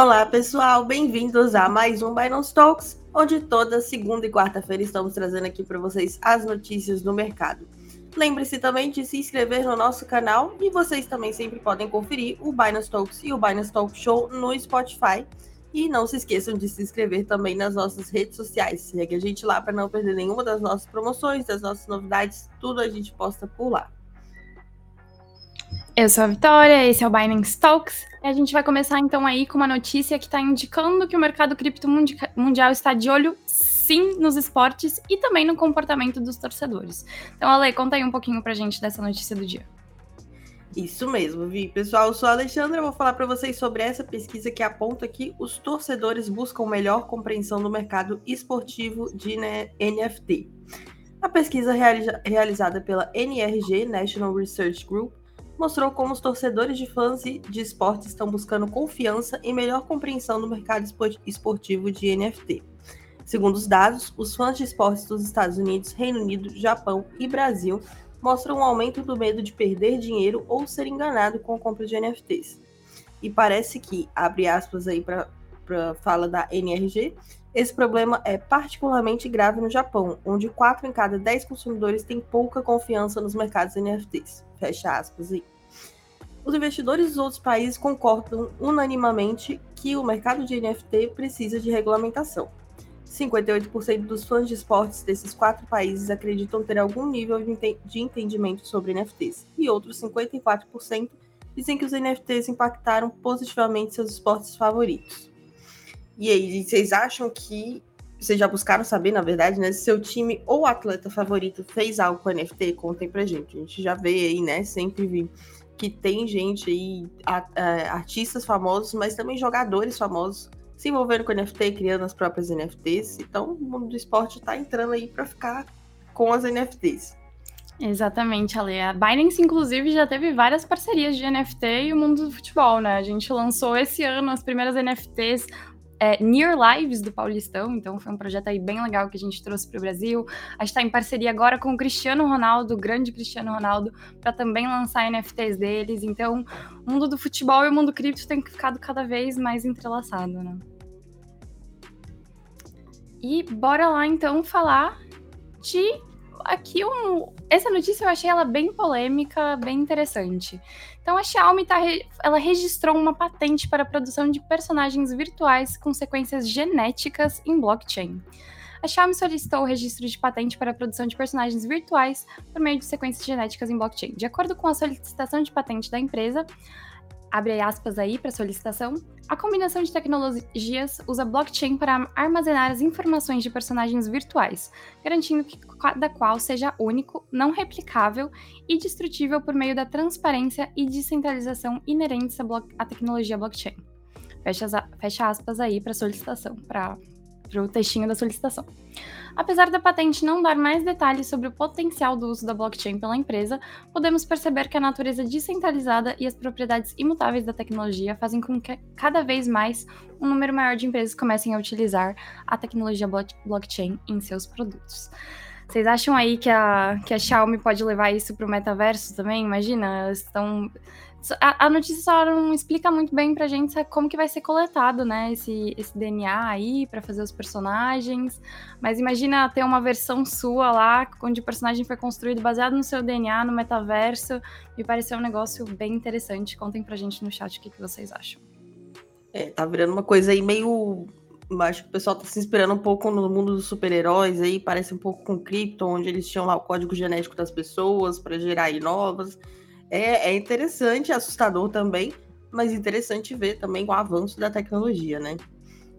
Olá, pessoal, bem-vindos a mais um Binance Talks, onde toda segunda e quarta-feira estamos trazendo aqui para vocês as notícias do mercado. Lembre-se também de se inscrever no nosso canal e vocês também sempre podem conferir o Binance Talks e o Binance Talk Show no Spotify. E não se esqueçam de se inscrever também nas nossas redes sociais. Segue a gente lá para não perder nenhuma das nossas promoções, das nossas novidades, tudo a gente posta por lá. Eu sou a Vitória, esse é o Binance Talks. E a gente vai começar então aí com uma notícia que está indicando que o mercado cripto mundial está de olho sim nos esportes e também no comportamento dos torcedores. Então, Ale, conta aí um pouquinho pra gente dessa notícia do dia. Isso mesmo, Vi. Pessoal, eu sou a Alexandra, eu vou falar para vocês sobre essa pesquisa que aponta que os torcedores buscam melhor compreensão do mercado esportivo de NFT. A pesquisa realizada pela NRG, National Research Group, mostrou como os torcedores de fãs de esportes estão buscando confiança e melhor compreensão do mercado esportivo de NFT. Segundo os dados, os fãs de esportes dos Estados Unidos, Reino Unido, Japão e Brasil mostram um aumento do medo de perder dinheiro ou ser enganado com a compra de NFTs. E parece que, abre aspas aí para a fala da NRG, esse problema é particularmente grave no Japão, onde 4 em cada 10 consumidores têm pouca confiança nos mercados NFTs. Fecha aspas aí. Os investidores dos outros países concordam unanimamente que o mercado de NFT precisa de regulamentação. 58% dos fãs de esportes desses quatro países acreditam ter algum nível de entendimento sobre NFTs, e outros 54% dizem que os NFTs impactaram positivamente seus esportes favoritos. E aí, vocês acham que vocês já buscaram saber, na verdade, né? Se seu time ou atleta favorito fez algo com NFT, contem pra gente. A gente já vê aí, né? Sempre vi que tem gente aí, a, artistas famosos, mas também jogadores famosos se envolvendo com NFT, criando as próprias NFTs. Então, o mundo do esporte tá entrando aí para ficar com as NFTs. Exatamente, Ale. A Binance, inclusive, já teve várias parcerias de NFT e o mundo do futebol, né? A gente lançou esse ano as primeiras NFTs é, Near Lives do Paulistão, então foi um projeto aí bem legal que a gente trouxe para o Brasil. A gente está em parceria agora com o Cristiano Ronaldo, o grande Cristiano Ronaldo, para também lançar NFTs deles. Então, o mundo do futebol e o mundo cripto tem ficado cada vez mais entrelaçado, né? E bora lá então falar de aqui um, essa notícia eu achei ela bem polêmica, bem interessante. Então a Xiaomi tá, ela registrou uma patente para a produção de personagens virtuais com sequências genéticas em blockchain. A Xiaomi solicitou o registro de patente para a produção de personagens virtuais por meio de sequências genéticas em blockchain. De acordo com a solicitação de patente da empresa, abre aspas aí para solicitação, a combinação de tecnologias usa blockchain para armazenar as informações de personagens virtuais, garantindo que cada qual seja único, não replicável e destrutível por meio da transparência e descentralização inerentes à, tecnologia blockchain. Fecha, fecha aspas aí para solicitação, para o textinho da solicitação. Apesar da patente não dar mais detalhes sobre o potencial do uso da blockchain pela empresa, podemos perceber que a natureza descentralizada e as propriedades imutáveis da tecnologia fazem com que cada vez mais um número maior de empresas comecem a utilizar a tecnologia blockchain em seus produtos. Vocês acham aí que a, que a Xiaomi pode levar isso para o metaverso também? Imagina, estão a, a, notícia só não explica muito bem pra gente como que vai ser coletado, né, esse, esse DNA aí para fazer os personagens. Mas imagina ter uma versão sua lá, onde o personagem foi construído baseado no seu DNA, no metaverso. Me pareceu um negócio bem interessante. Contem pra gente no chat o que, que vocês acham. É, tá virando uma coisa aí meio. Acho que o pessoal tá se inspirando um pouco no mundo dos super-heróis aí, parece um pouco com Krypton, onde eles tinham lá o código genético das pessoas para gerar aí novas. É, é interessante, assustador também, mas interessante ver também o avanço da tecnologia, né?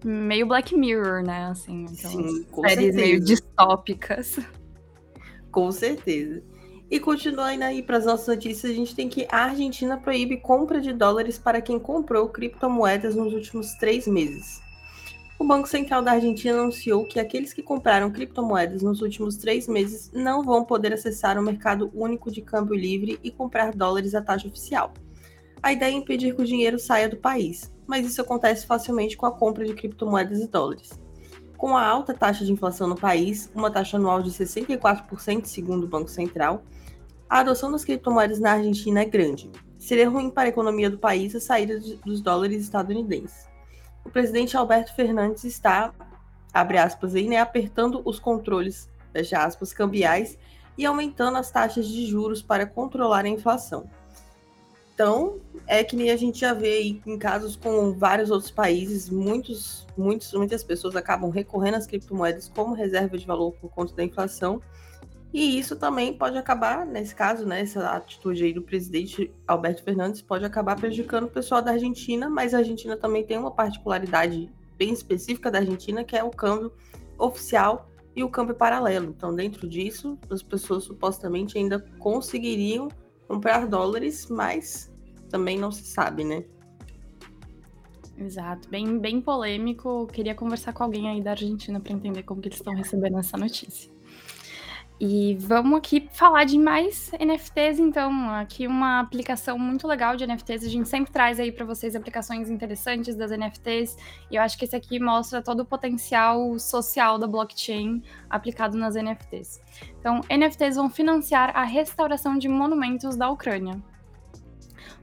Meio Black Mirror, né? Assim, Sim, com séries certeza. meio distópicas. Com certeza. E continuando aí para as nossas notícias, a gente tem que a Argentina proíbe compra de dólares para quem comprou criptomoedas nos últimos três meses. O Banco Central da Argentina anunciou que aqueles que compraram criptomoedas nos últimos três meses não vão poder acessar o mercado único de câmbio livre e comprar dólares à taxa oficial. A ideia é impedir que o dinheiro saia do país, mas isso acontece facilmente com a compra de criptomoedas e dólares. Com a alta taxa de inflação no país, uma taxa anual de 64% segundo o Banco Central, a adoção das criptomoedas na Argentina é grande. Seria ruim para a economia do país a saída dos dólares estadunidenses. O presidente Alberto Fernandes está, abre aspas aí, né, apertando os controles, fecha aspas, cambiais e aumentando as taxas de juros para controlar a inflação. Então, é que nem a gente já vê aí em casos com vários outros países, muitos, muitos, muitas pessoas acabam recorrendo às criptomoedas como reserva de valor por conta da inflação. E isso também pode acabar, nesse caso, né, essa atitude aí do presidente Alberto Fernandes pode acabar prejudicando o pessoal da Argentina, mas a Argentina também tem uma particularidade bem específica da Argentina, que é o câmbio oficial e o câmbio paralelo. Então, dentro disso, as pessoas supostamente ainda conseguiriam comprar dólares, mas também não se sabe, né? Exato, bem, bem polêmico. Queria conversar com alguém aí da Argentina para entender como que eles estão recebendo essa notícia. E vamos aqui falar de mais NFTs, então. Aqui uma aplicação muito legal de NFTs. A gente sempre traz aí para vocês aplicações interessantes das NFTs. E eu acho que esse aqui mostra todo o potencial social da blockchain aplicado nas NFTs. Então, NFTs vão financiar a restauração de monumentos da Ucrânia.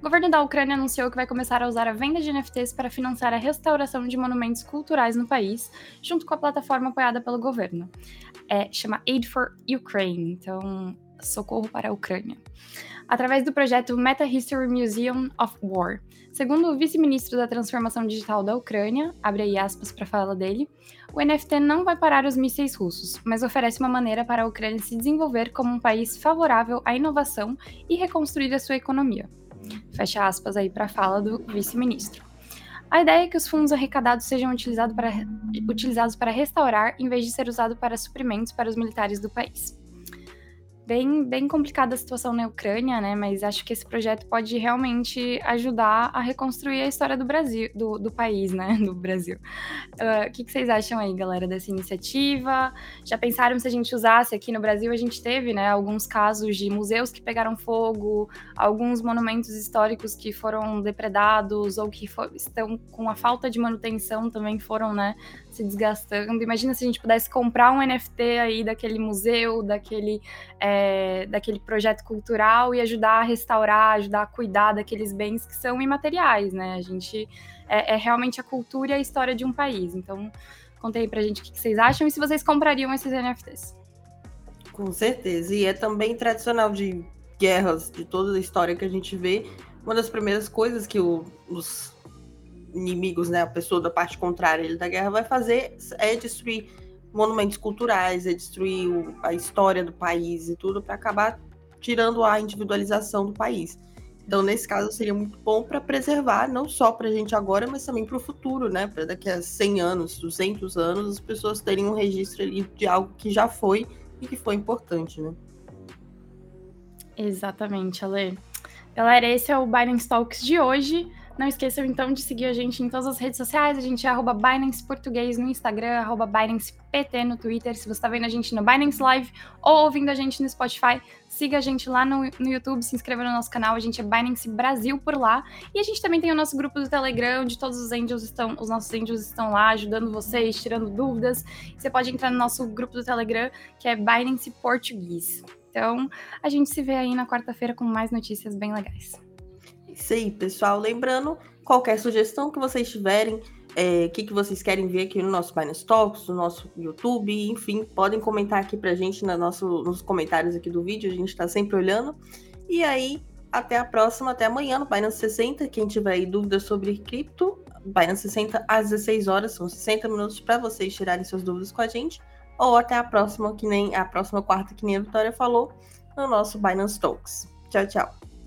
Governo da Ucrânia anunciou que vai começar a usar a venda de NFTs para financiar a restauração de monumentos culturais no país, junto com a plataforma apoiada pelo governo. É, chama Aid for Ukraine, então socorro para a Ucrânia. Através do projeto Meta History Museum of War. Segundo o vice-ministro da Transformação Digital da Ucrânia, abre aí aspas para fala dele, o NFT não vai parar os mísseis russos, mas oferece uma maneira para a Ucrânia se desenvolver como um país favorável à inovação e reconstruir a sua economia. Fecha aspas aí para a fala do vice-ministro. A ideia é que os fundos arrecadados sejam utilizado para, utilizados para restaurar, em vez de ser usado para suprimentos para os militares do país bem, bem complicada a situação na Ucrânia, né? Mas acho que esse projeto pode realmente ajudar a reconstruir a história do Brasil, do, do país, né? Do Brasil. Uh, o que, que, vocês acham aí, galera, dessa iniciativa? Já pensaram se a gente usasse aqui no Brasil? A gente teve, né, alguns casos de museus que pegaram fogo, alguns monumentos históricos que foram depredados ou que for, estão com a falta de manutenção também foram, né, se desgastando. Imagina se a gente pudesse comprar um NFT aí daquele museu, daquele, é, daquele projeto cultural e ajudar a restaurar, ajudar a cuidar daqueles bens que são imateriais, né? A gente é, é realmente a cultura e a história de um país. Então, contei aí pra gente o que vocês acham e se vocês comprariam esses NFTs. Com certeza. E é também tradicional de guerras, de toda a história que a gente vê. Uma das primeiras coisas que o, os inimigos, né, a pessoa da parte contrária da guerra vai fazer é destruir monumentos culturais, é destruir a história do país e tudo para acabar tirando a individualização do país. Então, nesse caso, seria muito bom para preservar, não só para a gente agora, mas também para o futuro, né? Para daqui a 100 anos, 200 anos, as pessoas terem um registro ali de algo que já foi e que foi importante, né? Exatamente, Ale. Galera, esse é o Binance Talks de hoje. Não esqueçam então de seguir a gente em todas as redes sociais. A gente é arroba Binance Português no Instagram, arroba Binance PT no Twitter. Se você está vendo a gente no Binance Live ou ouvindo a gente no Spotify, siga a gente lá no, no YouTube, se inscreva no nosso canal. A gente é Binance Brasil por lá. E a gente também tem o nosso grupo do Telegram, onde todos os angels estão, os nossos angels estão lá ajudando vocês, tirando dúvidas. Você pode entrar no nosso grupo do Telegram, que é Binance Português. Então, a gente se vê aí na quarta-feira com mais notícias bem legais. Isso aí, pessoal. Lembrando, qualquer sugestão que vocês tiverem, o é, que, que vocês querem ver aqui no nosso Binance Talks, no nosso YouTube, enfim, podem comentar aqui pra gente no nosso, nos comentários aqui do vídeo, a gente tá sempre olhando. E aí, até a próxima, até amanhã no Binance 60. Quem tiver aí dúvidas sobre cripto, Binance 60 às 16 horas, são 60 minutos para vocês tirarem suas dúvidas com a gente. Ou até a próxima, que nem a próxima quarta, que nem a Vitória falou, no nosso Binance Talks. Tchau, tchau.